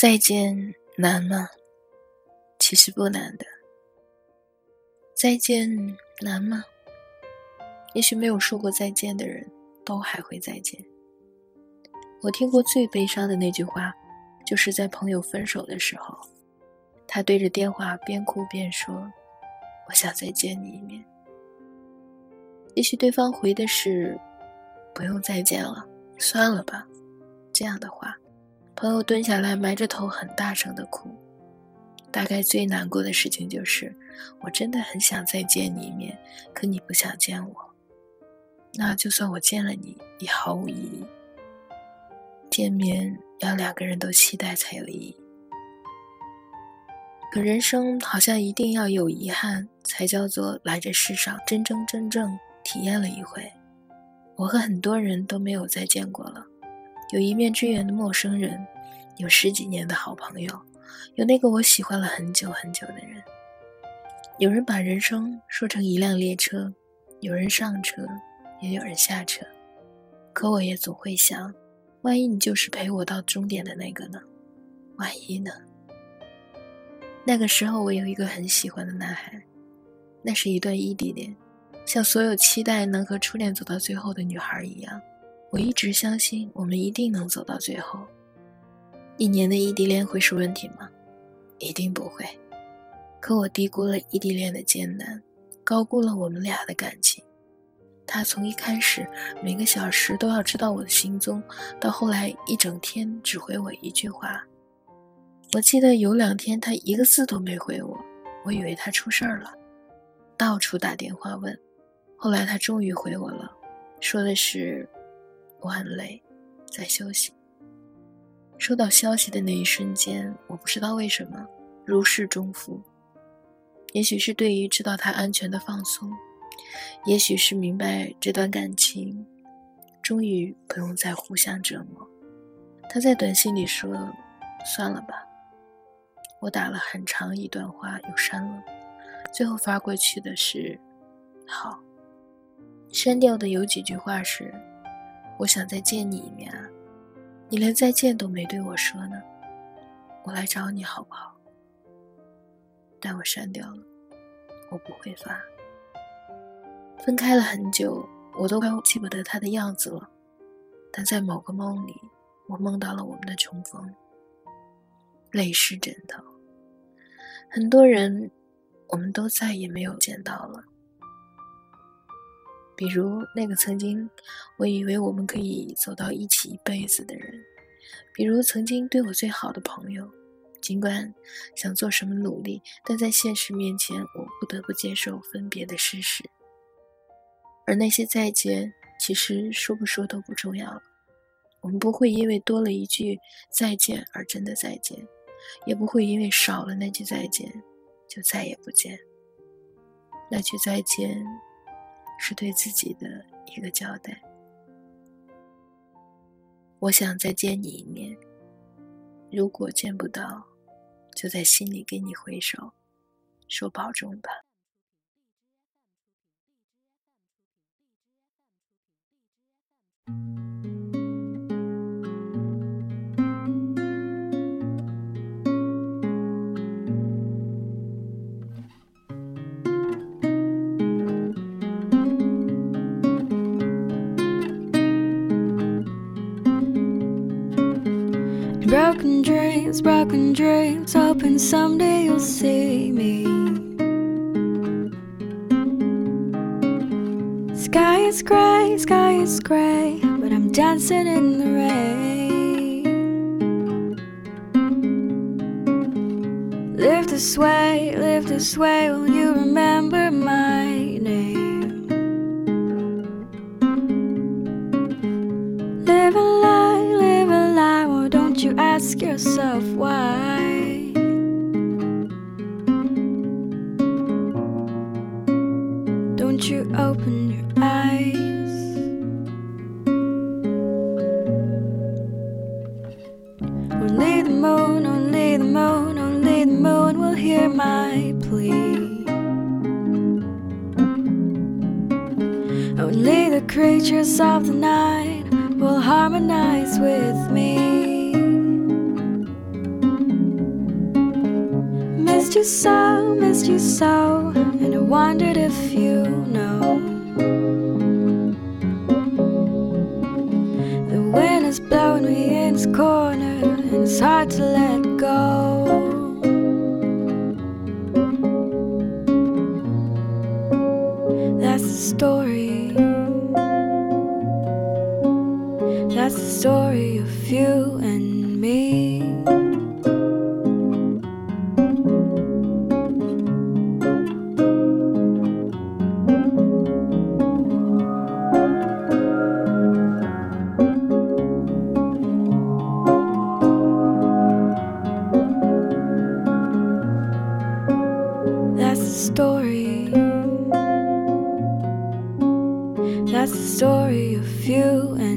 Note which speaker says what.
Speaker 1: 再见难吗？其实不难的。再见难吗？也许没有说过再见的人都还会再见。我听过最悲伤的那句话，就是在朋友分手的时候，他对着电话边哭边说：“我想再见你一面。”也许对方回的是：“不用再见了，算了吧。”这样的话，朋友蹲下来埋着头很大声的哭。大概最难过的事情就是，我真的很想再见你一面，可你不想见我。那就算我见了你，也毫无意义。见面要两个人都期待才有意义。可人生好像一定要有遗憾，才叫做来这世上真真正正体验了一回。我和很多人都没有再见过了，有一面之缘的陌生人，有十几年的好朋友，有那个我喜欢了很久很久的人。有人把人生说成一辆列车，有人上车。也有人下车，可我也总会想，万一你就是陪我到终点的那个呢？万一呢？那个时候我有一个很喜欢的男孩，那是一段异地恋，像所有期待能和初恋走到最后的女孩一样，我一直相信我们一定能走到最后。一年的异地恋会是问题吗？一定不会。可我低估了异地恋的艰难，高估了我们俩的感情。他从一开始每个小时都要知道我的行踪，到后来一整天只回我一句话。我记得有两天他一个字都没回我，我以为他出事儿了，到处打电话问。后来他终于回我了，说的是我很累，在休息。收到消息的那一瞬间，我不知道为什么如释重负，也许是对于知道他安全的放松。也许是明白这段感情终于不用再互相折磨，他在短信里说：“算了吧。”我打了很长一段话又删了，最后发过去的是“好”。删掉的有几句话是：“我想再见你一面啊，你连再见都没对我说呢，我来找你好不好？”但我删掉了，我不会发。分开了很久，我都快记不得他的样子了。但在某个梦里，我梦到了我们的重逢，泪湿枕头。很多人，我们都再也没有见到了。比如那个曾经我以为我们可以走到一起一辈子的人，比如曾经对我最好的朋友。尽管想做什么努力，但在现实面前，我不得不接受分别的事实。而那些再见，其实说不说都不重要了。我们不会因为多了一句再见而真的再见，也不会因为少了那句再见就再也不见。那句再见，是对自己的一个交代。我想再见你一面，如果见不到，就在心里给你回首，说保重吧。
Speaker 2: Broken dreams, broken dreams, hoping someday you'll see me. Sky is gray, sky is gray, but I'm dancing in the rain. Live this way, live this way, will you remember my name? Ask yourself why? Don't you open your eyes? Only the moon, only the moon, only the moon will hear my plea. Only the creatures of the night will harmonize with me. You so, missed you so, and I wondered if you know. The wind is blowing me in this corner, and it's hard to let go. That's the story. That's the story of you and me. Story. That's the story of you and.